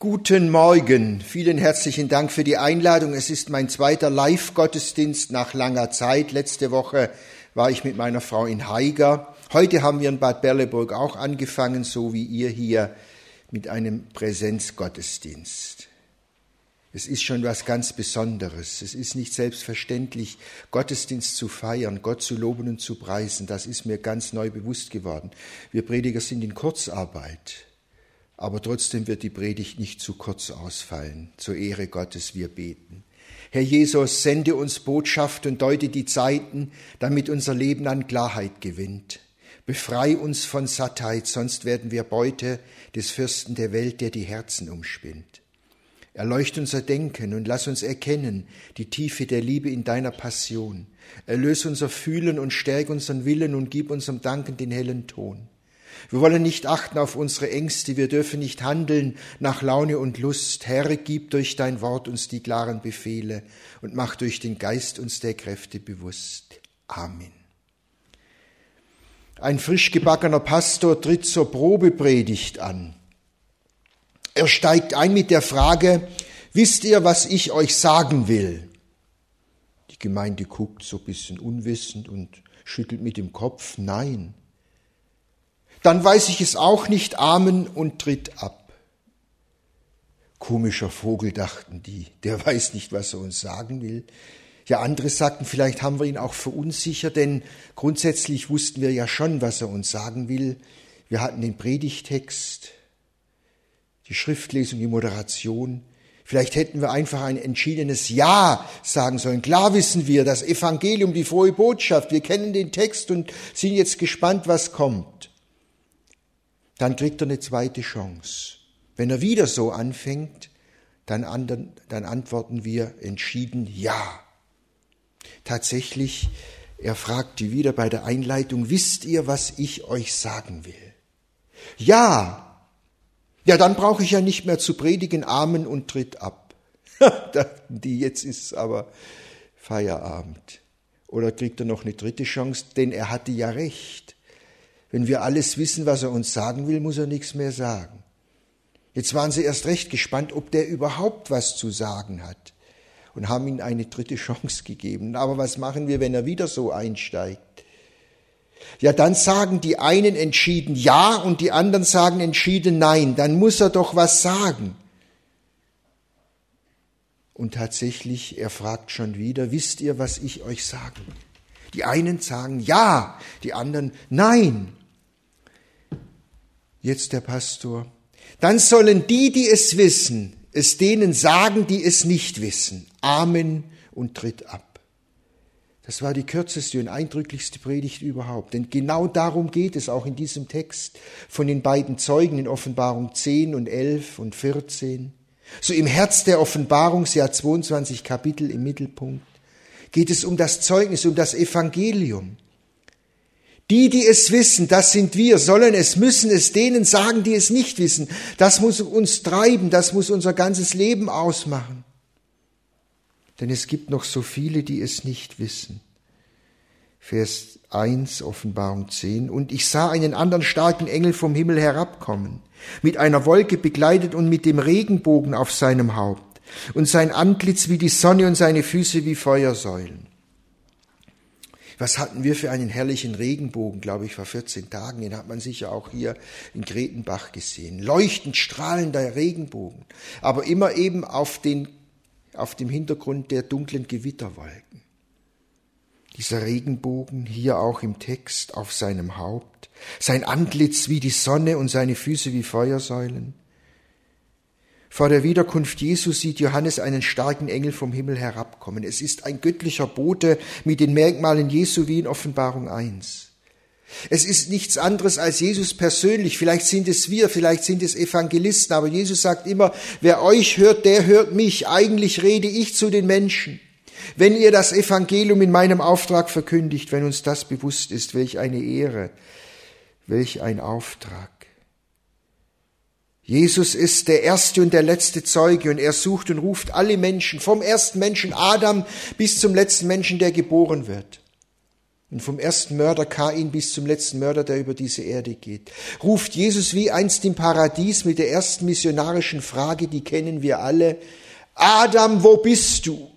Guten Morgen, vielen herzlichen Dank für die Einladung. Es ist mein zweiter Live-Gottesdienst nach langer Zeit. Letzte Woche war ich mit meiner Frau in Haiger. Heute haben wir in Bad Berleburg auch angefangen, so wie ihr hier, mit einem Präsenzgottesdienst. Es ist schon was ganz Besonderes. Es ist nicht selbstverständlich, Gottesdienst zu feiern, Gott zu loben und zu preisen. Das ist mir ganz neu bewusst geworden. Wir Prediger sind in Kurzarbeit aber trotzdem wird die Predigt nicht zu kurz ausfallen. Zur Ehre Gottes wir beten. Herr Jesus, sende uns Botschaft und deute die Zeiten, damit unser Leben an Klarheit gewinnt. Befrei uns von Sattheit, sonst werden wir Beute des Fürsten der Welt, der die Herzen umspinnt. Erleucht unser Denken und lass uns erkennen die Tiefe der Liebe in deiner Passion. Erlöse unser Fühlen und stärk unseren Willen und gib unserem Danken den hellen Ton. Wir wollen nicht achten auf unsere Ängste, wir dürfen nicht handeln nach Laune und Lust. Herr, gib durch dein Wort uns die klaren Befehle und mach durch den Geist uns der Kräfte bewusst. Amen. Ein frisch gebackener Pastor tritt zur Probepredigt an. Er steigt ein mit der Frage, wisst ihr, was ich euch sagen will? Die Gemeinde guckt so ein bisschen unwissend und schüttelt mit dem Kopf, nein dann weiß ich es auch nicht, Amen und tritt ab. Komischer Vogel, dachten die, der weiß nicht, was er uns sagen will. Ja, andere sagten, vielleicht haben wir ihn auch verunsichert, denn grundsätzlich wussten wir ja schon, was er uns sagen will. Wir hatten den Predigtext, die Schriftlesung, die Moderation. Vielleicht hätten wir einfach ein entschiedenes Ja sagen sollen. Klar wissen wir, das Evangelium, die frohe Botschaft, wir kennen den Text und sind jetzt gespannt, was kommt dann kriegt er eine zweite Chance. Wenn er wieder so anfängt, dann, andern, dann antworten wir entschieden Ja. Tatsächlich, er fragt die wieder bei der Einleitung, wisst ihr, was ich euch sagen will? Ja. Ja, dann brauche ich ja nicht mehr zu predigen, Amen und tritt ab. Die, jetzt ist aber Feierabend. Oder kriegt er noch eine dritte Chance, denn er hatte ja recht. Wenn wir alles wissen, was er uns sagen will, muss er nichts mehr sagen. Jetzt waren sie erst recht gespannt, ob der überhaupt was zu sagen hat und haben ihm eine dritte Chance gegeben. Aber was machen wir, wenn er wieder so einsteigt? Ja, dann sagen die einen entschieden Ja und die anderen sagen entschieden Nein. Dann muss er doch was sagen. Und tatsächlich, er fragt schon wieder, wisst ihr, was ich euch sagen will? Die einen sagen Ja, die anderen Nein. Jetzt der Pastor. Dann sollen die, die es wissen, es denen sagen, die es nicht wissen. Amen und tritt ab. Das war die kürzeste und eindrücklichste Predigt überhaupt. Denn genau darum geht es auch in diesem Text von den beiden Zeugen in Offenbarung 10 und 11 und 14. So im Herz der Offenbarung, sie hat 22 Kapitel im Mittelpunkt, geht es um das Zeugnis, um das Evangelium. Die, die es wissen, das sind wir, sollen es, müssen es denen sagen, die es nicht wissen. Das muss uns treiben, das muss unser ganzes Leben ausmachen. Denn es gibt noch so viele, die es nicht wissen. Vers 1, Offenbarung 10. Und ich sah einen anderen starken Engel vom Himmel herabkommen, mit einer Wolke begleitet und mit dem Regenbogen auf seinem Haupt, und sein Antlitz wie die Sonne und seine Füße wie Feuersäulen. Was hatten wir für einen herrlichen Regenbogen, glaube ich, vor 14 Tagen. Den hat man sicher auch hier in Gretenbach gesehen. Leuchtend strahlender Regenbogen, aber immer eben auf, den, auf dem Hintergrund der dunklen Gewitterwolken. Dieser Regenbogen hier auch im Text auf seinem Haupt, sein Antlitz wie die Sonne und seine Füße wie Feuersäulen. Vor der Wiederkunft Jesu sieht Johannes einen starken Engel vom Himmel herabkommen. Es ist ein göttlicher Bote mit den Merkmalen Jesu wie in Offenbarung 1. Es ist nichts anderes als Jesus persönlich. Vielleicht sind es wir, vielleicht sind es Evangelisten, aber Jesus sagt immer, wer euch hört, der hört mich. Eigentlich rede ich zu den Menschen. Wenn ihr das Evangelium in meinem Auftrag verkündigt, wenn uns das bewusst ist, welch eine Ehre, welch ein Auftrag. Jesus ist der erste und der letzte Zeuge und er sucht und ruft alle Menschen, vom ersten Menschen Adam bis zum letzten Menschen, der geboren wird. Und vom ersten Mörder Kain bis zum letzten Mörder, der über diese Erde geht, ruft Jesus wie einst im Paradies mit der ersten missionarischen Frage, die kennen wir alle, Adam, wo bist du?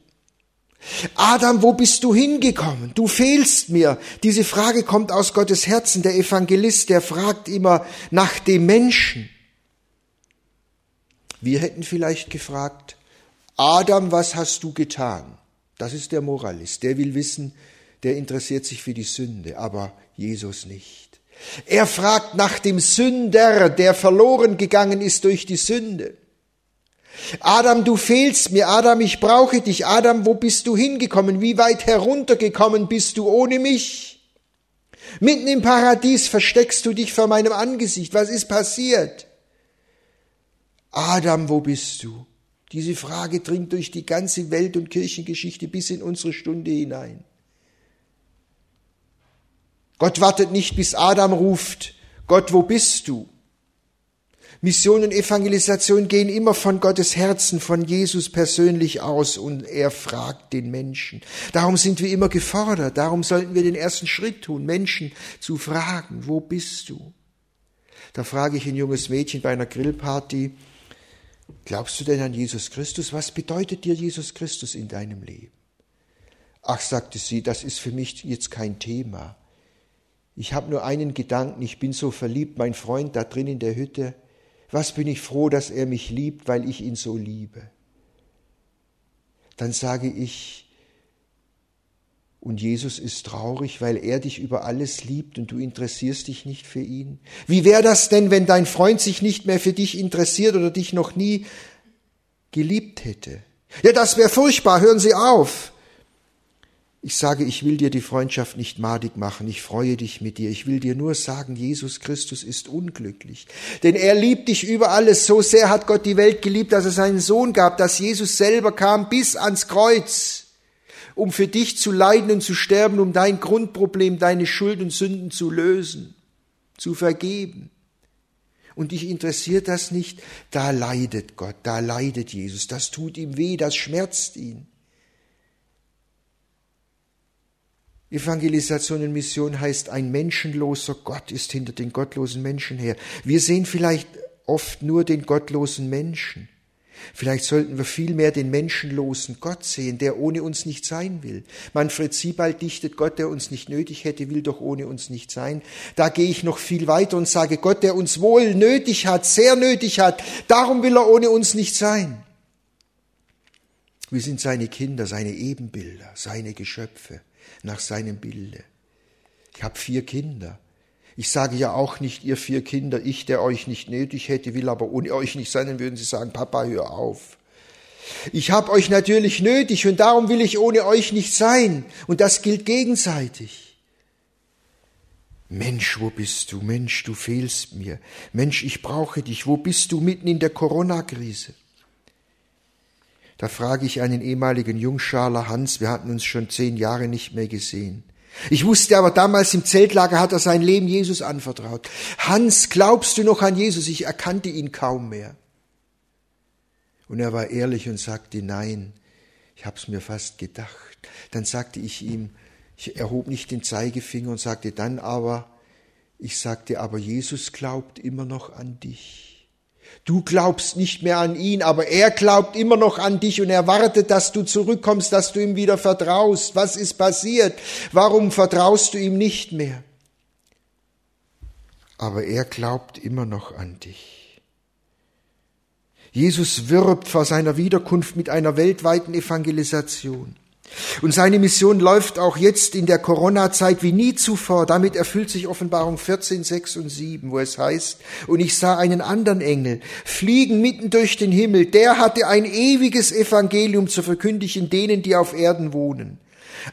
Adam, wo bist du hingekommen? Du fehlst mir. Diese Frage kommt aus Gottes Herzen. Der Evangelist, der fragt immer nach dem Menschen. Wir hätten vielleicht gefragt, Adam, was hast du getan? Das ist der Moralist. Der will wissen, der interessiert sich für die Sünde, aber Jesus nicht. Er fragt nach dem Sünder, der verloren gegangen ist durch die Sünde. Adam, du fehlst mir. Adam, ich brauche dich. Adam, wo bist du hingekommen? Wie weit heruntergekommen bist du ohne mich? Mitten im Paradies versteckst du dich vor meinem Angesicht. Was ist passiert? Adam, wo bist du? Diese Frage dringt durch die ganze Welt- und Kirchengeschichte bis in unsere Stunde hinein. Gott wartet nicht, bis Adam ruft, Gott, wo bist du? Mission und Evangelisation gehen immer von Gottes Herzen, von Jesus persönlich aus und er fragt den Menschen. Darum sind wir immer gefordert, darum sollten wir den ersten Schritt tun, Menschen zu fragen, wo bist du? Da frage ich ein junges Mädchen bei einer Grillparty, glaubst du denn an Jesus Christus? Was bedeutet dir Jesus Christus in deinem Leben? Ach, sagte sie, das ist für mich jetzt kein Thema. Ich habe nur einen Gedanken, ich bin so verliebt, mein Freund da drin in der Hütte, was bin ich froh, dass er mich liebt, weil ich ihn so liebe. Dann sage ich, und Jesus ist traurig, weil er dich über alles liebt und du interessierst dich nicht für ihn. Wie wäre das denn, wenn dein Freund sich nicht mehr für dich interessiert oder dich noch nie geliebt hätte? Ja, das wäre furchtbar, hören Sie auf. Ich sage, ich will dir die Freundschaft nicht madig machen, ich freue dich mit dir, ich will dir nur sagen, Jesus Christus ist unglücklich. Denn er liebt dich über alles, so sehr hat Gott die Welt geliebt, dass er seinen Sohn gab, dass Jesus selber kam bis ans Kreuz, um für dich zu leiden und zu sterben, um dein Grundproblem, deine Schuld und Sünden zu lösen, zu vergeben. Und dich interessiert das nicht, da leidet Gott, da leidet Jesus, das tut ihm weh, das schmerzt ihn. Evangelisation und Mission heißt, ein menschenloser Gott ist hinter den gottlosen Menschen her. Wir sehen vielleicht oft nur den gottlosen Menschen. Vielleicht sollten wir vielmehr den menschenlosen Gott sehen, der ohne uns nicht sein will. Manfred Siebald dichtet, Gott, der uns nicht nötig hätte, will doch ohne uns nicht sein. Da gehe ich noch viel weiter und sage, Gott, der uns wohl nötig hat, sehr nötig hat, darum will er ohne uns nicht sein. Wir sind seine Kinder, seine Ebenbilder, seine Geschöpfe nach seinem Bilde. Ich habe vier Kinder. Ich sage ja auch nicht, ihr vier Kinder, ich, der euch nicht nötig hätte, will aber ohne euch nicht sein, dann würden sie sagen, Papa, hör auf. Ich habe euch natürlich nötig und darum will ich ohne euch nicht sein. Und das gilt gegenseitig. Mensch, wo bist du? Mensch, du fehlst mir. Mensch, ich brauche dich. Wo bist du mitten in der Corona-Krise? Da frage ich einen ehemaligen Jungschaler Hans, wir hatten uns schon zehn Jahre nicht mehr gesehen. Ich wusste aber damals im Zeltlager hat er sein Leben Jesus anvertraut. Hans, glaubst du noch an Jesus? Ich erkannte ihn kaum mehr. Und er war ehrlich und sagte, nein, ich hab's mir fast gedacht. Dann sagte ich ihm, ich erhob nicht den Zeigefinger und sagte dann aber, ich sagte, aber Jesus glaubt immer noch an dich. Du glaubst nicht mehr an ihn, aber er glaubt immer noch an dich und er wartet, dass du zurückkommst, dass du ihm wieder vertraust. Was ist passiert? Warum vertraust du ihm nicht mehr? Aber er glaubt immer noch an dich. Jesus wirbt vor seiner Wiederkunft mit einer weltweiten Evangelisation. Und seine Mission läuft auch jetzt in der Corona-Zeit wie nie zuvor. Damit erfüllt sich Offenbarung 14, 6 und 7, wo es heißt, und ich sah einen anderen Engel fliegen mitten durch den Himmel. Der hatte ein ewiges Evangelium zu verkündigen denen, die auf Erden wohnen.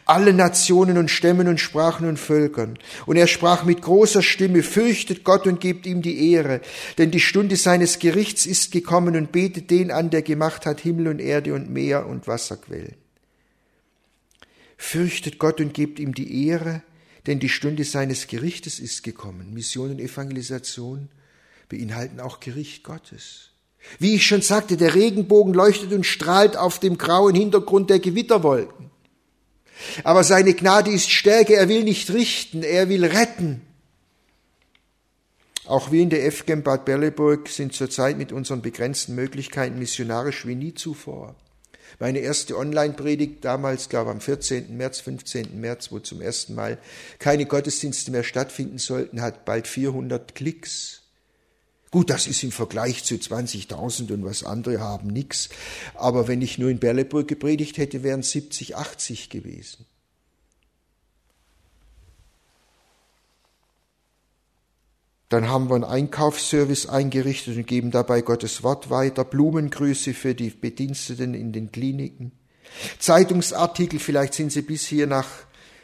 Alle Nationen und Stämmen und Sprachen und Völkern. Und er sprach mit großer Stimme, fürchtet Gott und gebt ihm die Ehre, denn die Stunde seines Gerichts ist gekommen und betet den an, der gemacht hat Himmel und Erde und Meer und Wasserquellen. Fürchtet Gott und gebt ihm die Ehre, denn die Stunde seines Gerichtes ist gekommen. Mission und Evangelisation beinhalten auch Gericht Gottes. Wie ich schon sagte, der Regenbogen leuchtet und strahlt auf dem grauen Hintergrund der Gewitterwolken. Aber seine Gnade ist stärker. Er will nicht richten, er will retten. Auch wir in der FGM Bad Berleburg sind zurzeit mit unseren begrenzten Möglichkeiten missionarisch wie nie zuvor. Meine erste Online-Predigt damals, glaube am 14. März, 15. März, wo zum ersten Mal keine Gottesdienste mehr stattfinden sollten, hat bald 400 Klicks. Gut, das ist im Vergleich zu 20.000 und was andere haben nix. Aber wenn ich nur in Berleburg gepredigt hätte, wären 70, 80 gewesen. Dann haben wir einen Einkaufsservice eingerichtet und geben dabei Gottes Wort weiter, Blumengrüße für die Bediensteten in den Kliniken, Zeitungsartikel, vielleicht sind Sie bis hier nach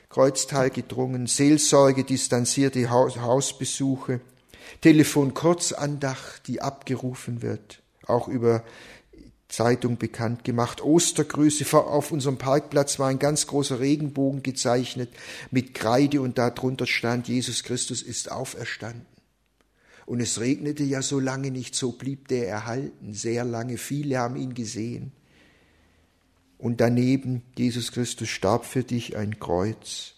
Kreuztal gedrungen, Seelsorge, distanzierte Hausbesuche, Telefonkurzandacht, die abgerufen wird, auch über Zeitung bekannt gemacht. Ostergrüße. Auf unserem Parkplatz war ein ganz großer Regenbogen gezeichnet mit Kreide und darunter stand, Jesus Christus ist auferstanden. Und es regnete ja so lange nicht, so blieb der erhalten, sehr lange. Viele haben ihn gesehen. Und daneben, Jesus Christus starb für dich ein Kreuz.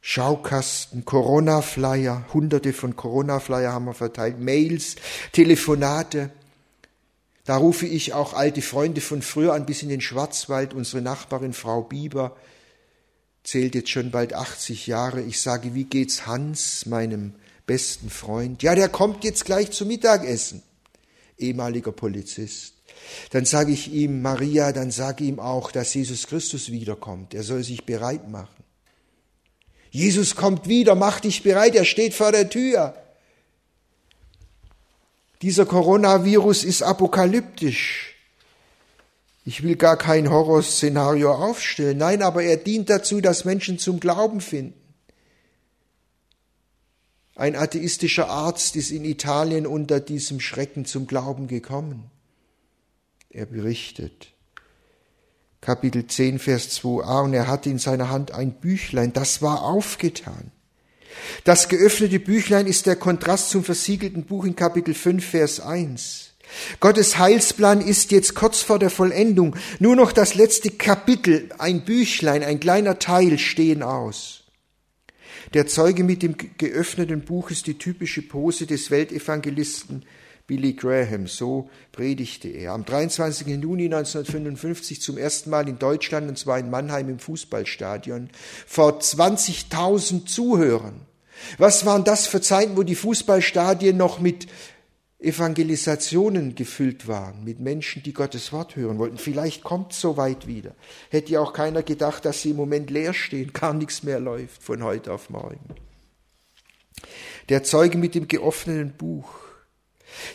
Schaukasten, Corona-Flyer, hunderte von Corona-Flyer haben wir verteilt, Mails, Telefonate. Da rufe ich auch alte Freunde von früher an bis in den Schwarzwald. Unsere Nachbarin Frau Bieber zählt jetzt schon bald 80 Jahre. Ich sage, wie geht's Hans, meinem besten Freund? Ja, der kommt jetzt gleich zum Mittagessen. Ehemaliger Polizist. Dann sage ich ihm, Maria, dann sage ihm auch, dass Jesus Christus wiederkommt. Er soll sich bereit machen. Jesus kommt wieder, mach dich bereit, er steht vor der Tür. Dieser Coronavirus ist apokalyptisch. Ich will gar kein Horrorszenario aufstellen. Nein, aber er dient dazu, dass Menschen zum Glauben finden. Ein atheistischer Arzt ist in Italien unter diesem Schrecken zum Glauben gekommen. Er berichtet. Kapitel 10, Vers 2a, und er hatte in seiner Hand ein Büchlein, das war aufgetan. Das geöffnete Büchlein ist der Kontrast zum versiegelten Buch in Kapitel 5, Vers 1. Gottes Heilsplan ist jetzt kurz vor der Vollendung. Nur noch das letzte Kapitel, ein Büchlein, ein kleiner Teil stehen aus. Der Zeuge mit dem geöffneten Buch ist die typische Pose des Weltevangelisten Billy Graham. So predigte er. Am 23. Juni 1955 zum ersten Mal in Deutschland, und zwar in Mannheim im Fußballstadion, vor 20.000 Zuhörern. Was waren das für Zeiten, wo die Fußballstadien noch mit Evangelisationen gefüllt waren, mit Menschen, die Gottes Wort hören wollten. Vielleicht kommt so weit wieder. Hätte ja auch keiner gedacht, dass sie im Moment leer stehen, gar nichts mehr läuft von heute auf morgen. Der Zeuge mit dem geöffneten Buch.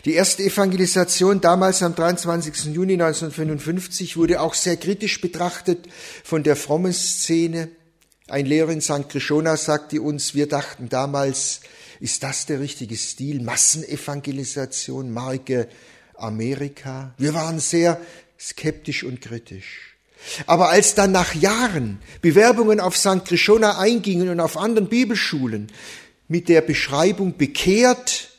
Die erste Evangelisation damals am 23. Juni 1955 wurde auch sehr kritisch betrachtet von der frommen Szene. Ein Lehrer in St. Krishona sagte uns, wir dachten damals, ist das der richtige Stil? Massenevangelisation, Marke Amerika? Wir waren sehr skeptisch und kritisch. Aber als dann nach Jahren Bewerbungen auf St. Krishona eingingen und auf anderen Bibelschulen mit der Beschreibung bekehrt,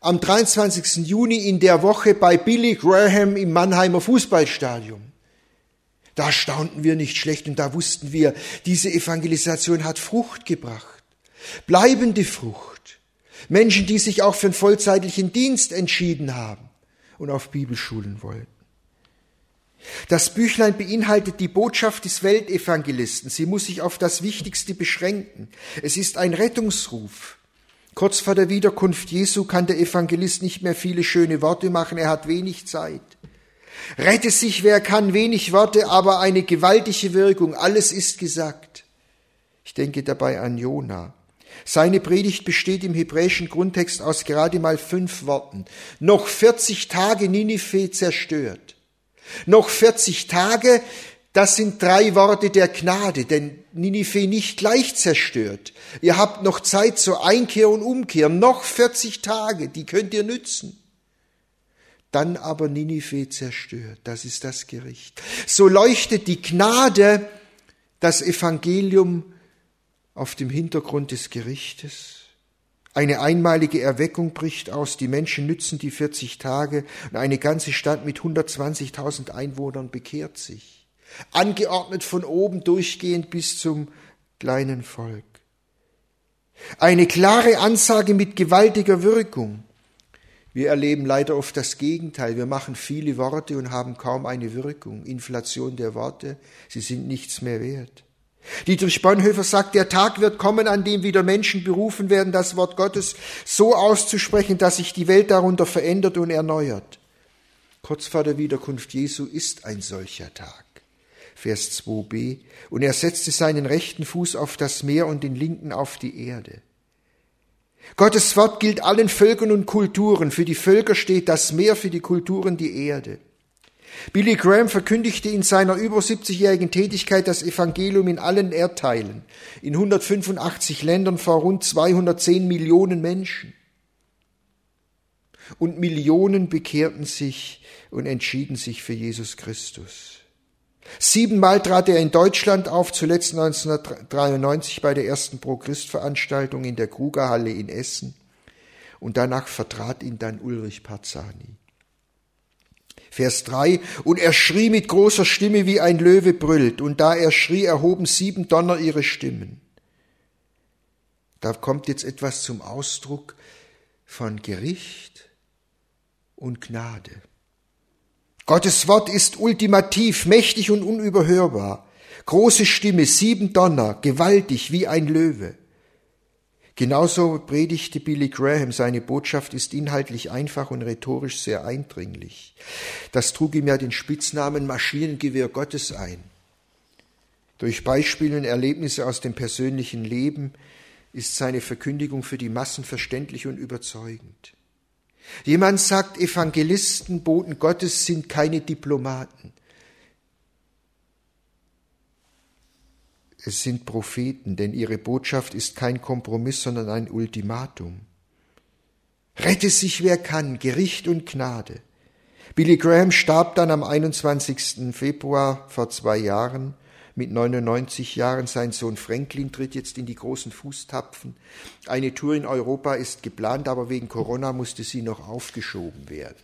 am 23. Juni in der Woche bei Billy Graham im Mannheimer Fußballstadion. Da staunten wir nicht schlecht und da wussten wir, diese Evangelisation hat Frucht gebracht. Bleibende Frucht. Menschen, die sich auch für einen vollzeitlichen Dienst entschieden haben und auf Bibelschulen wollten. Das Büchlein beinhaltet die Botschaft des Weltevangelisten. Sie muss sich auf das Wichtigste beschränken. Es ist ein Rettungsruf. Kurz vor der Wiederkunft Jesu kann der Evangelist nicht mehr viele schöne Worte machen, er hat wenig Zeit. Rette sich, wer kann, wenig Worte, aber eine gewaltige Wirkung, alles ist gesagt. Ich denke dabei an Jona. Seine Predigt besteht im hebräischen Grundtext aus gerade mal fünf Worten. Noch 40 Tage Ninive zerstört. Noch 40 Tage, das sind drei Worte der Gnade, denn Ninive nicht gleich zerstört. Ihr habt noch Zeit zur Einkehr und Umkehr, noch 40 Tage, die könnt ihr nützen. Dann aber Ninive zerstört, das ist das Gericht. So leuchtet die Gnade, das Evangelium auf dem Hintergrund des Gerichtes. Eine einmalige Erweckung bricht aus, die Menschen nützen die 40 Tage und eine ganze Stadt mit 120.000 Einwohnern bekehrt sich. angeordnet von oben durchgehend bis zum kleinen Volk. Eine klare Ansage mit gewaltiger Wirkung. Wir erleben leider oft das Gegenteil. Wir machen viele Worte und haben kaum eine Wirkung. Inflation der Worte, sie sind nichts mehr wert. Dietrich Bonhoeffer sagt, der Tag wird kommen, an dem wieder Menschen berufen werden, das Wort Gottes so auszusprechen, dass sich die Welt darunter verändert und erneuert. Kurz vor der Wiederkunft Jesu ist ein solcher Tag. Vers 2b. Und er setzte seinen rechten Fuß auf das Meer und den linken auf die Erde. Gottes Wort gilt allen Völkern und Kulturen. Für die Völker steht das Meer, für die Kulturen die Erde. Billy Graham verkündigte in seiner über 70-jährigen Tätigkeit das Evangelium in allen Erdteilen, in 185 Ländern vor rund 210 Millionen Menschen. Und Millionen bekehrten sich und entschieden sich für Jesus Christus. Siebenmal trat er in Deutschland auf, zuletzt 1993 bei der ersten Pro-Christ-Veranstaltung in der Krugerhalle in Essen. Und danach vertrat ihn dann Ulrich Parzani. Vers 3, und er schrie mit großer Stimme, wie ein Löwe brüllt, und da er schrie, erhoben sieben Donner ihre Stimmen. Da kommt jetzt etwas zum Ausdruck von Gericht und Gnade. Gottes Wort ist ultimativ, mächtig und unüberhörbar. Große Stimme, sieben Donner, gewaltig wie ein Löwe. Genauso predigte Billy Graham, seine Botschaft ist inhaltlich einfach und rhetorisch sehr eindringlich. Das trug ihm ja den Spitznamen Maschinengewehr Gottes ein. Durch Beispiele und Erlebnisse aus dem persönlichen Leben ist seine Verkündigung für die Massen verständlich und überzeugend. Jemand sagt, Evangelisten, Boten Gottes sind keine Diplomaten. Es sind Propheten, denn ihre Botschaft ist kein Kompromiss, sondern ein Ultimatum. Rette sich wer kann, Gericht und Gnade. Billy Graham starb dann am 21. Februar vor zwei Jahren mit 99 Jahren. Sein Sohn Franklin tritt jetzt in die großen Fußtapfen. Eine Tour in Europa ist geplant, aber wegen Corona musste sie noch aufgeschoben werden.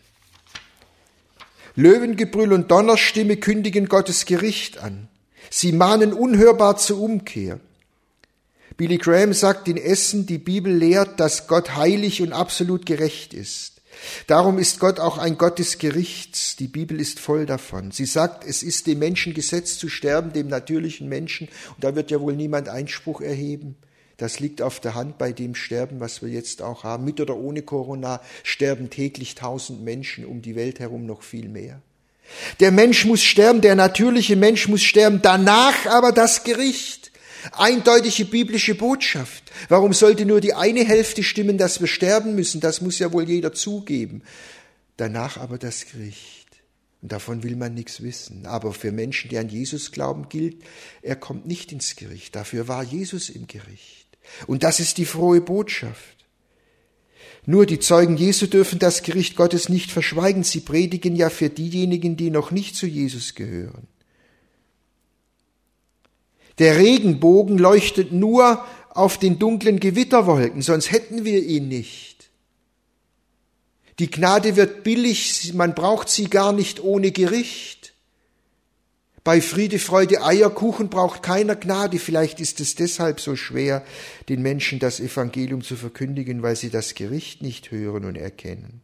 Löwengebrüll und Donnerstimme kündigen Gottes Gericht an. Sie mahnen unhörbar zur Umkehr. Billy Graham sagt in Essen, die Bibel lehrt, dass Gott heilig und absolut gerecht ist. Darum ist Gott auch ein Gott des Gerichts. Die Bibel ist voll davon. Sie sagt, es ist dem Menschen gesetzt zu sterben, dem natürlichen Menschen. Und da wird ja wohl niemand Einspruch erheben. Das liegt auf der Hand bei dem Sterben, was wir jetzt auch haben. Mit oder ohne Corona sterben täglich tausend Menschen, um die Welt herum noch viel mehr. Der Mensch muss sterben, der natürliche Mensch muss sterben, danach aber das Gericht. Eindeutige biblische Botschaft. Warum sollte nur die eine Hälfte stimmen, dass wir sterben müssen? Das muss ja wohl jeder zugeben. Danach aber das Gericht. Und davon will man nichts wissen. Aber für Menschen, die an Jesus glauben, gilt, er kommt nicht ins Gericht. Dafür war Jesus im Gericht. Und das ist die frohe Botschaft. Nur die Zeugen Jesu dürfen das Gericht Gottes nicht verschweigen. Sie predigen ja für diejenigen, die noch nicht zu Jesus gehören. Der Regenbogen leuchtet nur auf den dunklen Gewitterwolken, sonst hätten wir ihn nicht. Die Gnade wird billig, man braucht sie gar nicht ohne Gericht. Bei Friede, Freude, Eierkuchen braucht keiner Gnade. Vielleicht ist es deshalb so schwer, den Menschen das Evangelium zu verkündigen, weil sie das Gericht nicht hören und erkennen.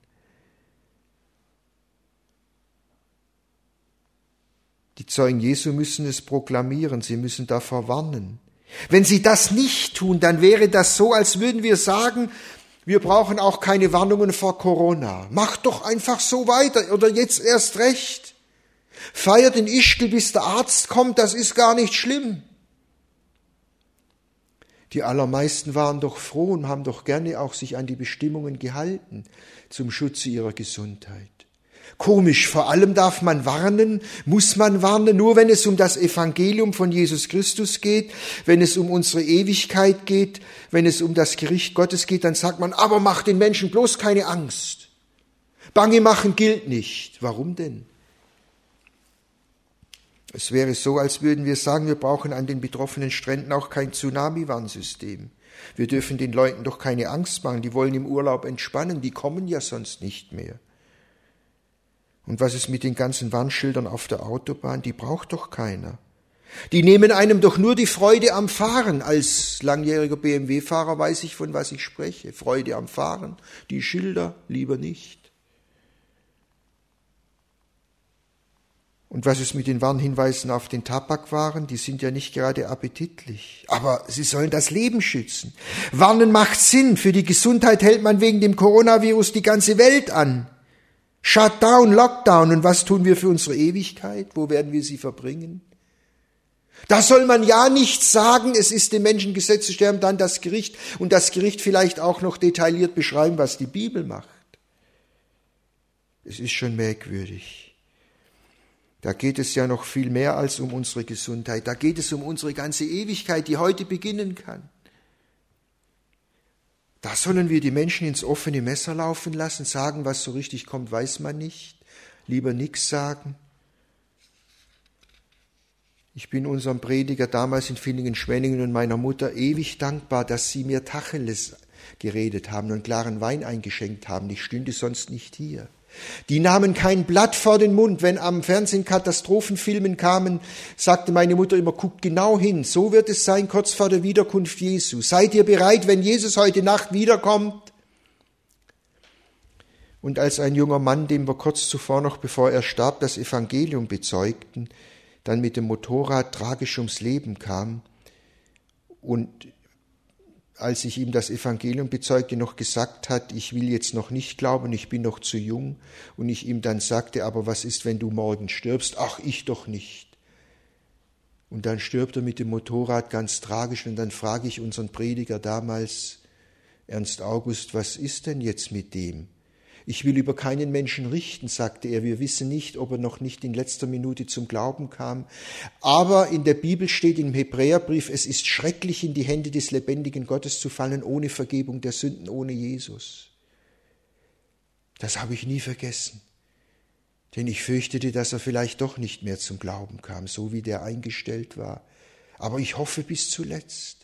Die Zeugen Jesu müssen es proklamieren, sie müssen davor warnen. Wenn sie das nicht tun, dann wäre das so, als würden wir sagen, wir brauchen auch keine Warnungen vor Corona. Macht doch einfach so weiter oder jetzt erst recht. Feiert den Ischgl, bis der Arzt kommt, das ist gar nicht schlimm. Die allermeisten waren doch froh und haben doch gerne auch sich an die Bestimmungen gehalten zum Schutze ihrer Gesundheit. Komisch, vor allem darf man warnen, muss man warnen, nur wenn es um das Evangelium von Jesus Christus geht, wenn es um unsere Ewigkeit geht, wenn es um das Gericht Gottes geht, dann sagt man, aber mach den Menschen bloß keine Angst. Bange machen gilt nicht. Warum denn? Es wäre so, als würden wir sagen, wir brauchen an den betroffenen Stränden auch kein Tsunami-Warnsystem. Wir dürfen den Leuten doch keine Angst machen, die wollen im Urlaub entspannen, die kommen ja sonst nicht mehr. Und was ist mit den ganzen Warnschildern auf der Autobahn? Die braucht doch keiner. Die nehmen einem doch nur die Freude am Fahren. Als langjähriger BMW-Fahrer weiß ich, von was ich spreche. Freude am Fahren. Die Schilder lieber nicht. Und was ist mit den Warnhinweisen auf den Tabakwaren? Die sind ja nicht gerade appetitlich. Aber sie sollen das Leben schützen. Warnen macht Sinn. Für die Gesundheit hält man wegen dem Coronavirus die ganze Welt an. Shutdown, Lockdown. Und was tun wir für unsere Ewigkeit? Wo werden wir sie verbringen? Da soll man ja nicht sagen, es ist dem Menschen Gesetz zu sterben, dann das Gericht und das Gericht vielleicht auch noch detailliert beschreiben, was die Bibel macht. Es ist schon merkwürdig. Da geht es ja noch viel mehr als um unsere Gesundheit. Da geht es um unsere ganze Ewigkeit, die heute beginnen kann. Da sollen wir die Menschen ins offene Messer laufen lassen, sagen, was so richtig kommt, weiß man nicht. Lieber nichts sagen. Ich bin unserem Prediger damals in Villingen-Schwenningen und meiner Mutter ewig dankbar, dass sie mir Tacheles geredet haben und klaren Wein eingeschenkt haben. Ich stünde sonst nicht hier. Die nahmen kein Blatt vor den Mund. Wenn am Fernsehen Katastrophenfilmen kamen, sagte meine Mutter immer, guckt genau hin. So wird es sein kurz vor der Wiederkunft Jesu. Seid ihr bereit, wenn Jesus heute Nacht wiederkommt? Und als ein junger Mann, dem wir kurz zuvor noch, bevor er starb, das Evangelium bezeugten, dann mit dem Motorrad tragisch ums Leben kam und als ich ihm das Evangelium bezeugte, noch gesagt hat, ich will jetzt noch nicht glauben, ich bin noch zu jung, und ich ihm dann sagte, aber was ist, wenn du morgen stirbst? Ach, ich doch nicht. Und dann stirbt er mit dem Motorrad ganz tragisch, und dann frage ich unseren Prediger damals, Ernst August, was ist denn jetzt mit dem? Ich will über keinen Menschen richten, sagte er. Wir wissen nicht, ob er noch nicht in letzter Minute zum Glauben kam. Aber in der Bibel steht im Hebräerbrief, es ist schrecklich, in die Hände des lebendigen Gottes zu fallen, ohne Vergebung der Sünden, ohne Jesus. Das habe ich nie vergessen. Denn ich fürchtete, dass er vielleicht doch nicht mehr zum Glauben kam, so wie der eingestellt war. Aber ich hoffe bis zuletzt.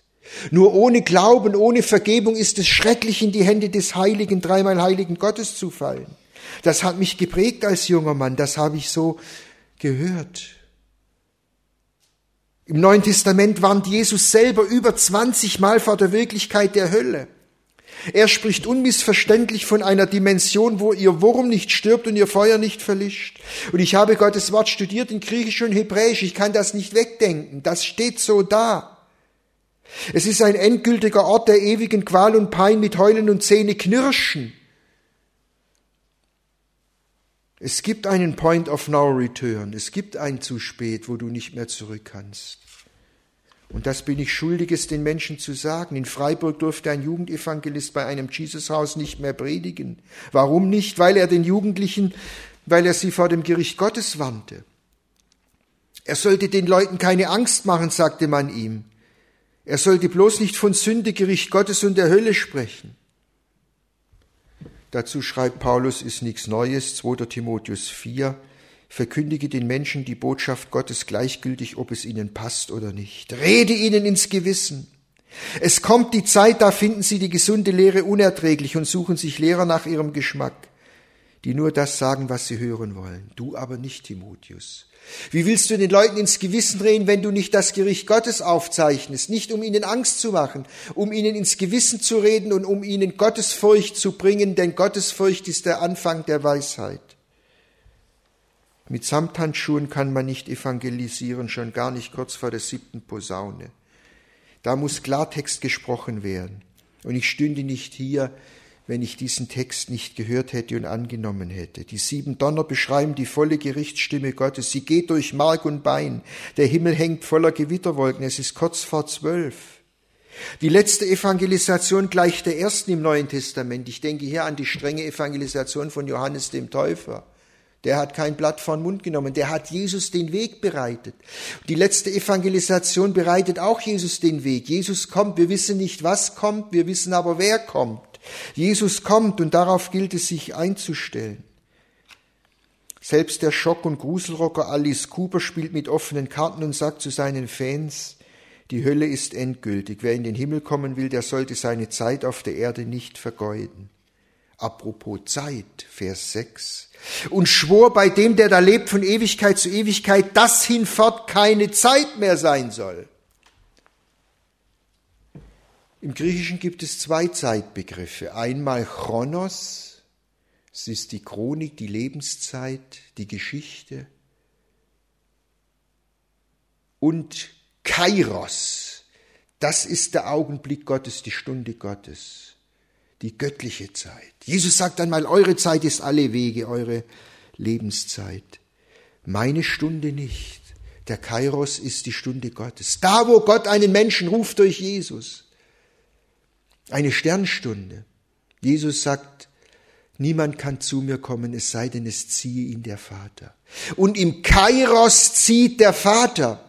Nur ohne Glauben, ohne Vergebung ist es schrecklich, in die Hände des heiligen, dreimal heiligen Gottes zu fallen. Das hat mich geprägt als junger Mann, das habe ich so gehört. Im Neuen Testament warnt Jesus selber über 20 Mal vor der Wirklichkeit der Hölle. Er spricht unmissverständlich von einer Dimension, wo ihr Wurm nicht stirbt und ihr Feuer nicht verlischt. Und ich habe Gottes Wort studiert in Griechisch und Hebräisch. Ich kann das nicht wegdenken. Das steht so da. Es ist ein endgültiger Ort der ewigen Qual und Pein mit Heulen und Zähne knirschen. Es gibt einen Point of No Return. Es gibt ein zu spät, wo du nicht mehr zurück kannst. Und das bin ich schuldig, es den Menschen zu sagen. In Freiburg durfte ein Jugendevangelist bei einem Jesus-Haus nicht mehr predigen. Warum nicht? Weil er den Jugendlichen, weil er sie vor dem Gericht Gottes warnte. Er sollte den Leuten keine Angst machen, sagte man ihm. Er sollte bloß nicht von Sünde, Gericht Gottes und der Hölle sprechen. Dazu schreibt Paulus, ist nichts Neues, 2. Timotheus 4, verkündige den Menschen die Botschaft Gottes gleichgültig, ob es ihnen passt oder nicht. Rede ihnen ins Gewissen. Es kommt die Zeit, da finden sie die gesunde Lehre unerträglich und suchen sich Lehrer nach ihrem Geschmack, die nur das sagen, was sie hören wollen. Du aber nicht, Timotheus. Wie willst du den Leuten ins Gewissen drehen, wenn du nicht das Gericht Gottes aufzeichnest? Nicht um ihnen Angst zu machen, um ihnen ins Gewissen zu reden und um ihnen Gottesfurcht zu bringen, denn Gottesfurcht ist der Anfang der Weisheit. Mit Samthandschuhen kann man nicht evangelisieren, schon gar nicht kurz vor der siebten Posaune. Da muss Klartext gesprochen werden. Und ich stünde nicht hier, wenn ich diesen Text nicht gehört hätte und angenommen hätte. Die sieben Donner beschreiben die volle Gerichtsstimme Gottes. Sie geht durch Mark und Bein. Der Himmel hängt voller Gewitterwolken. Es ist kurz vor zwölf. Die letzte Evangelisation gleicht der ersten im Neuen Testament. Ich denke hier an die strenge Evangelisation von Johannes dem Täufer. Der hat kein Blatt vor den Mund genommen. Der hat Jesus den Weg bereitet. Die letzte Evangelisation bereitet auch Jesus den Weg. Jesus kommt. Wir wissen nicht, was kommt. Wir wissen aber, wer kommt. Jesus kommt und darauf gilt es sich einzustellen. Selbst der Schock- und Gruselrocker Alice Cooper spielt mit offenen Karten und sagt zu seinen Fans, die Hölle ist endgültig. Wer in den Himmel kommen will, der sollte seine Zeit auf der Erde nicht vergeuden. Apropos Zeit, Vers 6. Und schwor bei dem, der da lebt von Ewigkeit zu Ewigkeit, dass hinfort keine Zeit mehr sein soll. Im Griechischen gibt es zwei Zeitbegriffe. Einmal Chronos, es ist die Chronik, die Lebenszeit, die Geschichte. Und Kairos, das ist der Augenblick Gottes, die Stunde Gottes die göttliche Zeit. Jesus sagt einmal, eure Zeit ist alle Wege, eure Lebenszeit. Meine Stunde nicht. Der Kairos ist die Stunde Gottes. Da, wo Gott einen Menschen ruft durch Jesus. Eine Sternstunde. Jesus sagt, niemand kann zu mir kommen, es sei denn, es ziehe ihn der Vater. Und im Kairos zieht der Vater.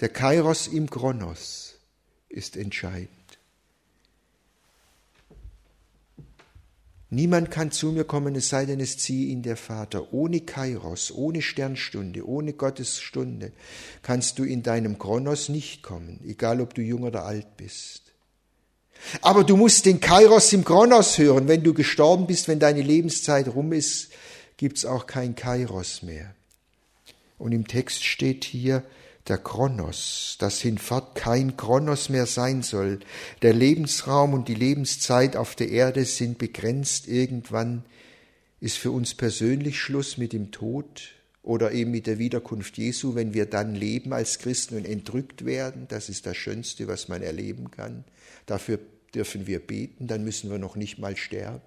Der Kairos im Kronos ist entscheidend. Niemand kann zu mir kommen, es sei denn, es ziehe ihn der Vater. Ohne Kairos, ohne Sternstunde, ohne Gottes Stunde kannst du in deinem Kronos nicht kommen, egal ob du jung oder alt bist. Aber du musst den Kairos im Kronos hören. Wenn du gestorben bist, wenn deine Lebenszeit rum ist, gibt's auch kein Kairos mehr. Und im Text steht hier, der Kronos, das hinfort kein Kronos mehr sein soll. Der Lebensraum und die Lebenszeit auf der Erde sind begrenzt. Irgendwann ist für uns persönlich Schluss mit dem Tod oder eben mit der Wiederkunft Jesu, wenn wir dann leben als Christen und entrückt werden. Das ist das Schönste, was man erleben kann. Dafür dürfen wir beten, dann müssen wir noch nicht mal sterben.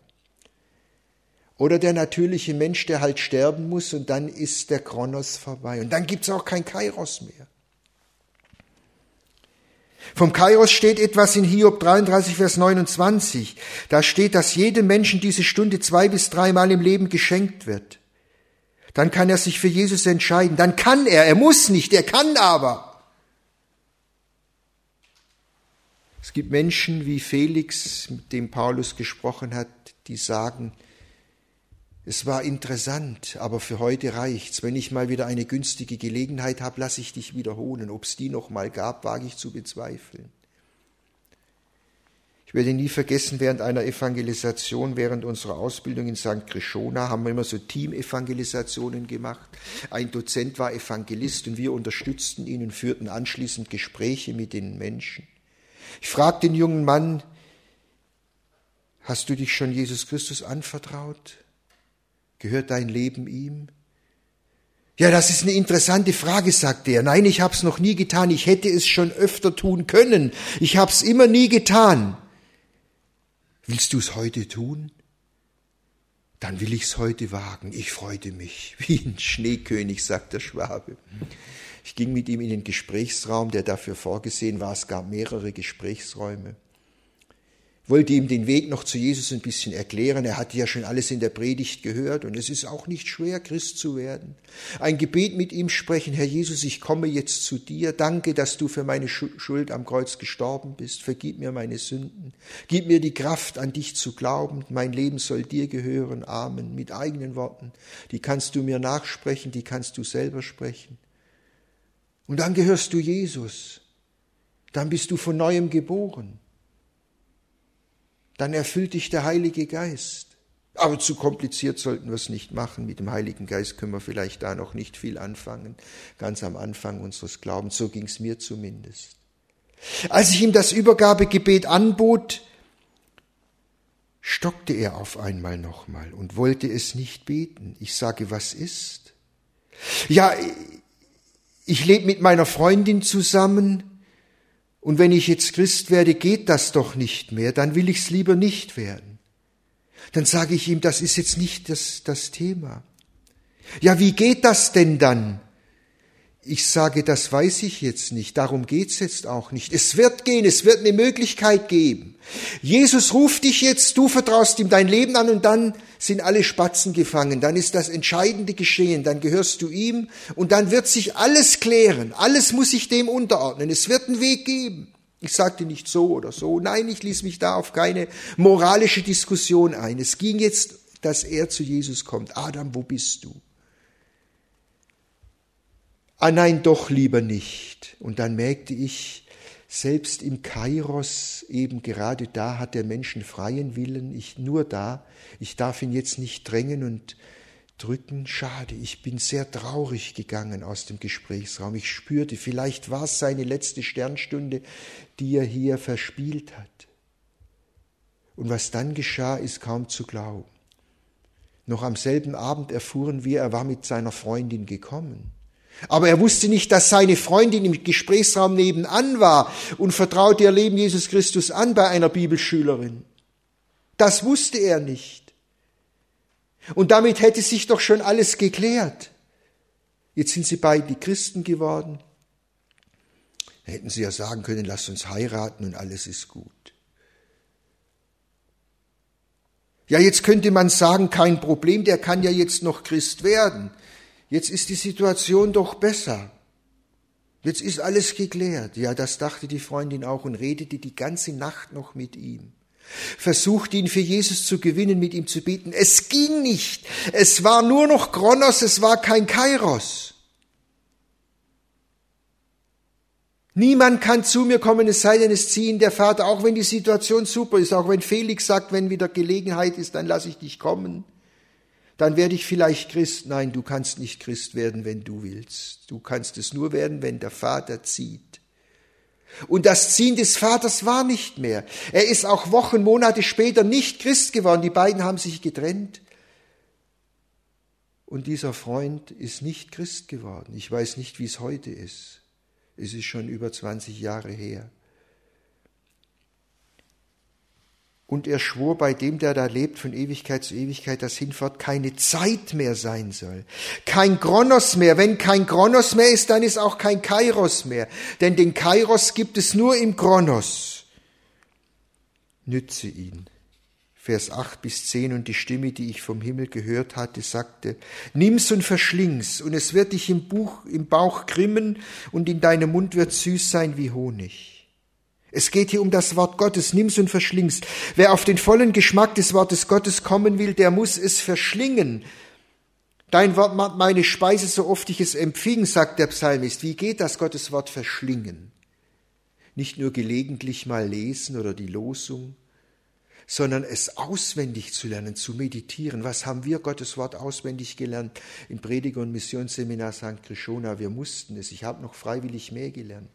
Oder der natürliche Mensch, der halt sterben muss und dann ist der Kronos vorbei. Und dann gibt's auch kein Kairos mehr. Vom Kairos steht etwas in Hiob 33, Vers 29. Da steht, dass jedem Menschen diese Stunde zwei bis dreimal im Leben geschenkt wird. Dann kann er sich für Jesus entscheiden. Dann kann er. Er muss nicht. Er kann aber. Es gibt Menschen wie Felix, mit dem Paulus gesprochen hat, die sagen, es war interessant, aber für heute reicht's. Wenn ich mal wieder eine günstige Gelegenheit habe, lasse ich dich wiederholen. Ob es die noch mal gab, wage ich zu bezweifeln. Ich werde nie vergessen, während einer Evangelisation, während unserer Ausbildung in St. Krishona, haben wir immer so Team-Evangelisationen gemacht. Ein Dozent war Evangelist und wir unterstützten ihn und führten anschließend Gespräche mit den Menschen. Ich fragte den jungen Mann, hast du dich schon Jesus Christus anvertraut? Gehört dein Leben ihm? Ja, das ist eine interessante Frage, sagte er. Nein, ich hab's noch nie getan. Ich hätte es schon öfter tun können. Ich hab's immer nie getan. Willst du's heute tun? Dann will ich's heute wagen. Ich freute mich. Wie ein Schneekönig, sagt der Schwabe. Ich ging mit ihm in den Gesprächsraum, der dafür vorgesehen war. Es gab mehrere Gesprächsräume wollte ihm den Weg noch zu Jesus ein bisschen erklären. Er hatte ja schon alles in der Predigt gehört und es ist auch nicht schwer, Christ zu werden. Ein Gebet mit ihm sprechen, Herr Jesus, ich komme jetzt zu dir. Danke, dass du für meine Schuld am Kreuz gestorben bist. Vergib mir meine Sünden. Gib mir die Kraft, an dich zu glauben. Mein Leben soll dir gehören. Amen. Mit eigenen Worten. Die kannst du mir nachsprechen, die kannst du selber sprechen. Und dann gehörst du Jesus. Dann bist du von neuem geboren dann erfüllt dich der Heilige Geist. Aber zu kompliziert sollten wir es nicht machen. Mit dem Heiligen Geist können wir vielleicht da noch nicht viel anfangen. Ganz am Anfang unseres Glaubens. So ging es mir zumindest. Als ich ihm das Übergabegebet anbot, stockte er auf einmal nochmal und wollte es nicht beten. Ich sage, was ist? Ja, ich lebe mit meiner Freundin zusammen und wenn ich jetzt Christ werde, geht das doch nicht mehr, dann will ich's lieber nicht werden. Dann sage ich ihm, das ist jetzt nicht das, das Thema. Ja, wie geht das denn dann? Ich sage, das weiß ich jetzt nicht, darum geht's jetzt auch nicht. Es wird gehen, es wird eine Möglichkeit geben. Jesus ruft dich jetzt, du vertraust ihm dein Leben an und dann sind alle Spatzen gefangen, dann ist das Entscheidende geschehen, dann gehörst du ihm und dann wird sich alles klären, alles muss sich dem unterordnen, es wird einen Weg geben. Ich sagte nicht so oder so, nein, ich ließ mich da auf keine moralische Diskussion ein. Es ging jetzt, dass er zu Jesus kommt. Adam, wo bist du? Ah nein, doch lieber nicht. Und dann merkte ich, selbst im Kairos, eben gerade da hat der Mensch einen freien Willen, ich nur da, ich darf ihn jetzt nicht drängen und drücken. Schade, ich bin sehr traurig gegangen aus dem Gesprächsraum. Ich spürte, vielleicht war es seine letzte Sternstunde, die er hier verspielt hat. Und was dann geschah, ist kaum zu glauben. Noch am selben Abend erfuhren wir, er war mit seiner Freundin gekommen. Aber er wusste nicht, dass seine Freundin im Gesprächsraum nebenan war und vertraute ihr Leben Jesus Christus an bei einer Bibelschülerin. Das wusste er nicht. Und damit hätte sich doch schon alles geklärt. Jetzt sind sie beide Christen geworden. Hätten sie ja sagen können, lasst uns heiraten und alles ist gut. Ja, jetzt könnte man sagen, kein Problem, der kann ja jetzt noch Christ werden. Jetzt ist die Situation doch besser. Jetzt ist alles geklärt. Ja, das dachte die Freundin auch und redete die ganze Nacht noch mit ihm. Versuchte ihn für Jesus zu gewinnen, mit ihm zu beten. Es ging nicht. Es war nur noch Kronos, es war kein Kairos. Niemand kann zu mir kommen, es sei denn, es ziehen der Vater, auch wenn die Situation super ist, auch wenn Felix sagt, wenn wieder Gelegenheit ist, dann lasse ich dich kommen dann werde ich vielleicht Christ. Nein, du kannst nicht Christ werden, wenn du willst. Du kannst es nur werden, wenn der Vater zieht. Und das Ziehen des Vaters war nicht mehr. Er ist auch Wochen, Monate später nicht Christ geworden. Die beiden haben sich getrennt. Und dieser Freund ist nicht Christ geworden. Ich weiß nicht, wie es heute ist. Es ist schon über 20 Jahre her. Und er schwor bei dem, der da lebt, von Ewigkeit zu Ewigkeit, dass hinfort keine Zeit mehr sein soll. Kein Kronos mehr. Wenn kein Kronos mehr ist, dann ist auch kein Kairos mehr. Denn den Kairos gibt es nur im Kronos. Nütze ihn. Vers 8 bis 10 und die Stimme, die ich vom Himmel gehört hatte, sagte, nimm's und verschling's und es wird dich im, Buch, im Bauch grimmen und in deinem Mund wird süß sein wie Honig. Es geht hier um das Wort Gottes, nimm's und verschling's. Wer auf den vollen Geschmack des Wortes Gottes kommen will, der muss es verschlingen. Dein Wort macht meine Speise, so oft ich es empfing, sagt der Psalmist. Wie geht das Gottes Wort verschlingen? Nicht nur gelegentlich mal lesen oder die Losung, sondern es auswendig zu lernen, zu meditieren. Was haben wir Gottes Wort auswendig gelernt im Prediger- und Missionsseminar St. Krishona? Wir mussten es. Ich habe noch freiwillig mehr gelernt.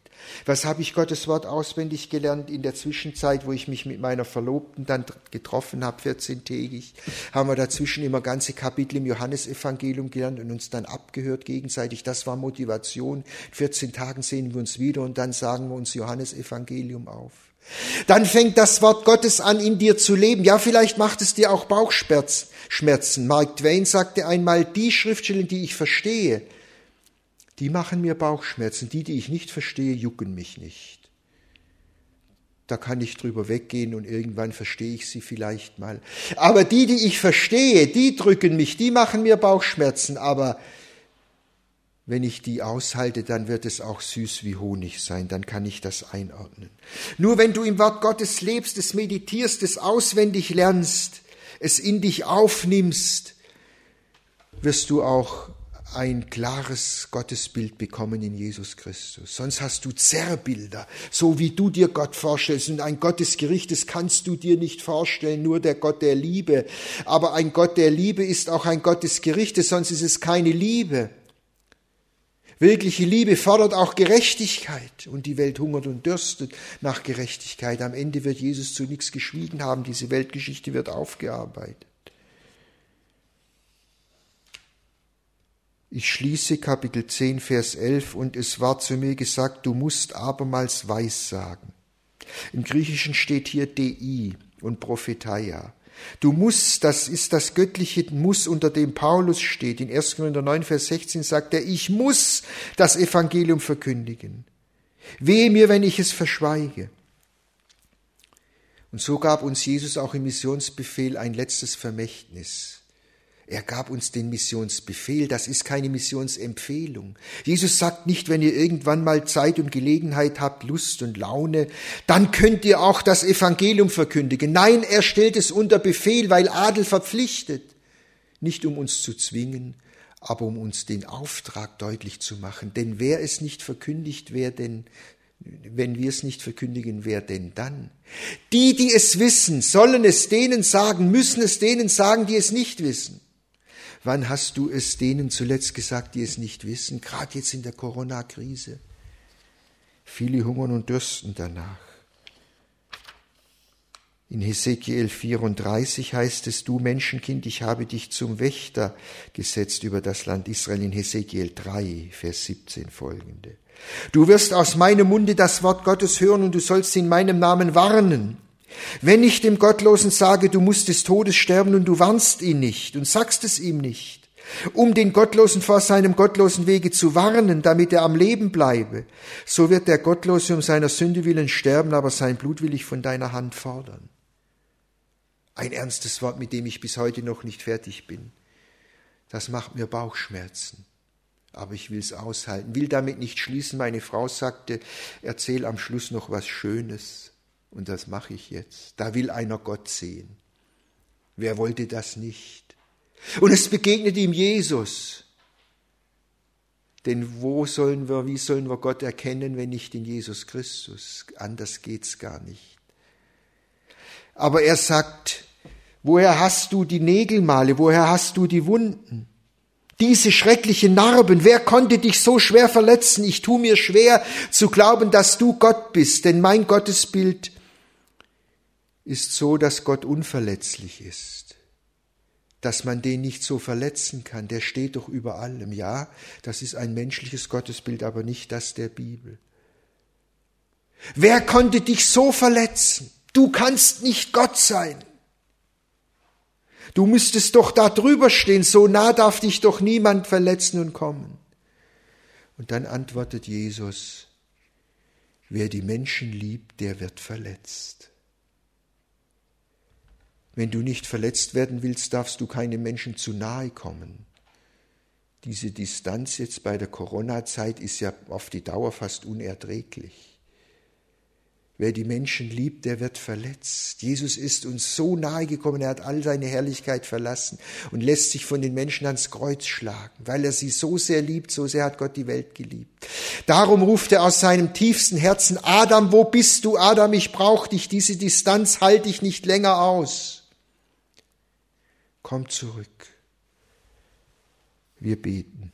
Was habe ich Gottes Wort auswendig gelernt in der Zwischenzeit, wo ich mich mit meiner Verlobten dann getroffen habe, 14-tägig? Haben wir dazwischen immer ganze Kapitel im Johannesevangelium gelernt und uns dann abgehört gegenseitig. Das war Motivation. In 14 Tagen sehen wir uns wieder und dann sagen wir uns Johannesevangelium auf. Dann fängt das Wort Gottes an, in dir zu leben. Ja, vielleicht macht es dir auch Bauchschmerzen. Mark Twain sagte einmal, die Schriftstellen, die ich verstehe, die machen mir Bauchschmerzen. Die, die ich nicht verstehe, jucken mich nicht. Da kann ich drüber weggehen und irgendwann verstehe ich sie vielleicht mal. Aber die, die ich verstehe, die drücken mich, die machen mir Bauchschmerzen. Aber wenn ich die aushalte, dann wird es auch süß wie Honig sein, dann kann ich das einordnen. Nur wenn du im Wort Gottes lebst, es meditierst, es auswendig lernst, es in dich aufnimmst, wirst du auch ein klares Gottesbild bekommen in Jesus Christus. Sonst hast du Zerrbilder, so wie du dir Gott vorstellst. Und ein Gott des Gerichtes kannst du dir nicht vorstellen, nur der Gott der Liebe. Aber ein Gott der Liebe ist auch ein Gott des Gerichtes, sonst ist es keine Liebe. Wirkliche Liebe fordert auch Gerechtigkeit und die Welt hungert und dürstet nach Gerechtigkeit. Am Ende wird Jesus zu nichts geschwiegen haben. Diese Weltgeschichte wird aufgearbeitet. Ich schließe Kapitel 10, Vers 11 und es war zu mir gesagt, du musst abermals weiß sagen. Im Griechischen steht hier Dei und Prophetia. Du musst, das ist das göttliche Muss, unter dem Paulus steht. In 1. Korinther 9, Vers 16 sagt er, ich muss das Evangelium verkündigen. Wehe mir, wenn ich es verschweige. Und so gab uns Jesus auch im Missionsbefehl ein letztes Vermächtnis. Er gab uns den Missionsbefehl, das ist keine Missionsempfehlung. Jesus sagt nicht, wenn ihr irgendwann mal Zeit und Gelegenheit habt, Lust und Laune, dann könnt ihr auch das Evangelium verkündigen. Nein, er stellt es unter Befehl, weil Adel verpflichtet, nicht um uns zu zwingen, aber um uns den Auftrag deutlich zu machen. Denn wer es nicht verkündigt, wer denn Wenn wir es nicht verkündigen, wer denn dann? Die, die es wissen, sollen es denen sagen, müssen es denen sagen, die es nicht wissen. Wann hast du es denen zuletzt gesagt, die es nicht wissen? Gerade jetzt in der Corona-Krise. Viele hungern und dürsten danach. In Hesekiel 34 heißt es, du Menschenkind, ich habe dich zum Wächter gesetzt über das Land Israel in Hesekiel 3, Vers 17 folgende. Du wirst aus meinem Munde das Wort Gottes hören und du sollst in meinem Namen warnen. Wenn ich dem Gottlosen sage, du musst des Todes sterben und du warnst ihn nicht und sagst es ihm nicht, um den Gottlosen vor seinem gottlosen Wege zu warnen, damit er am Leben bleibe, so wird der Gottlose um seiner Sünde willen sterben, aber sein Blut will ich von deiner Hand fordern. Ein ernstes Wort, mit dem ich bis heute noch nicht fertig bin. Das macht mir Bauchschmerzen. Aber ich will es aushalten, will damit nicht schließen. Meine Frau sagte, erzähl am Schluss noch was Schönes. Und das mache ich jetzt. Da will einer Gott sehen. Wer wollte das nicht? Und es begegnet ihm Jesus. Denn wo sollen wir, wie sollen wir Gott erkennen, wenn nicht in Jesus Christus? Anders geht's gar nicht. Aber er sagt, woher hast du die Nägelmale, woher hast du die Wunden? Diese schrecklichen Narben, wer konnte dich so schwer verletzen? Ich tu mir schwer zu glauben, dass du Gott bist, denn mein Gottesbild ist so, dass Gott unverletzlich ist, dass man den nicht so verletzen kann, der steht doch über allem. Ja, das ist ein menschliches Gottesbild, aber nicht das der Bibel. Wer konnte dich so verletzen? Du kannst nicht Gott sein. Du müsstest doch da drüber stehen, so nah darf dich doch niemand verletzen und kommen. Und dann antwortet Jesus, wer die Menschen liebt, der wird verletzt. Wenn du nicht verletzt werden willst, darfst du keine Menschen zu nahe kommen. Diese Distanz jetzt bei der Corona-Zeit ist ja auf die Dauer fast unerträglich. Wer die Menschen liebt, der wird verletzt. Jesus ist uns so nahe gekommen, er hat all seine Herrlichkeit verlassen und lässt sich von den Menschen ans Kreuz schlagen, weil er sie so sehr liebt, so sehr hat Gott die Welt geliebt. Darum ruft er aus seinem tiefsten Herzen, Adam, wo bist du, Adam, ich brauch dich, diese Distanz halte ich nicht länger aus. Komm zurück. Wir beten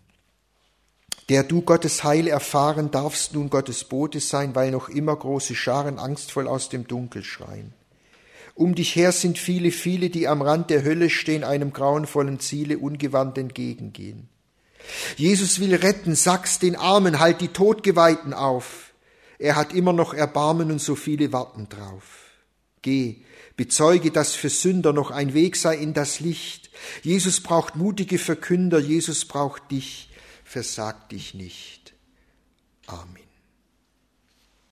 der du Gottes Heil erfahren darfst, nun Gottes Bote sein, weil noch immer große Scharen angstvoll aus dem Dunkel schreien. Um dich her sind viele, viele, die am Rand der Hölle stehen, einem grauenvollen Ziele ungewandt entgegengehen. Jesus will retten, sag's den Armen, halt die Todgeweihten auf. Er hat immer noch Erbarmen und so viele warten drauf. Geh, bezeuge, dass für Sünder noch ein Weg sei in das Licht. Jesus braucht mutige Verkünder, Jesus braucht dich versag dich nicht. Amen.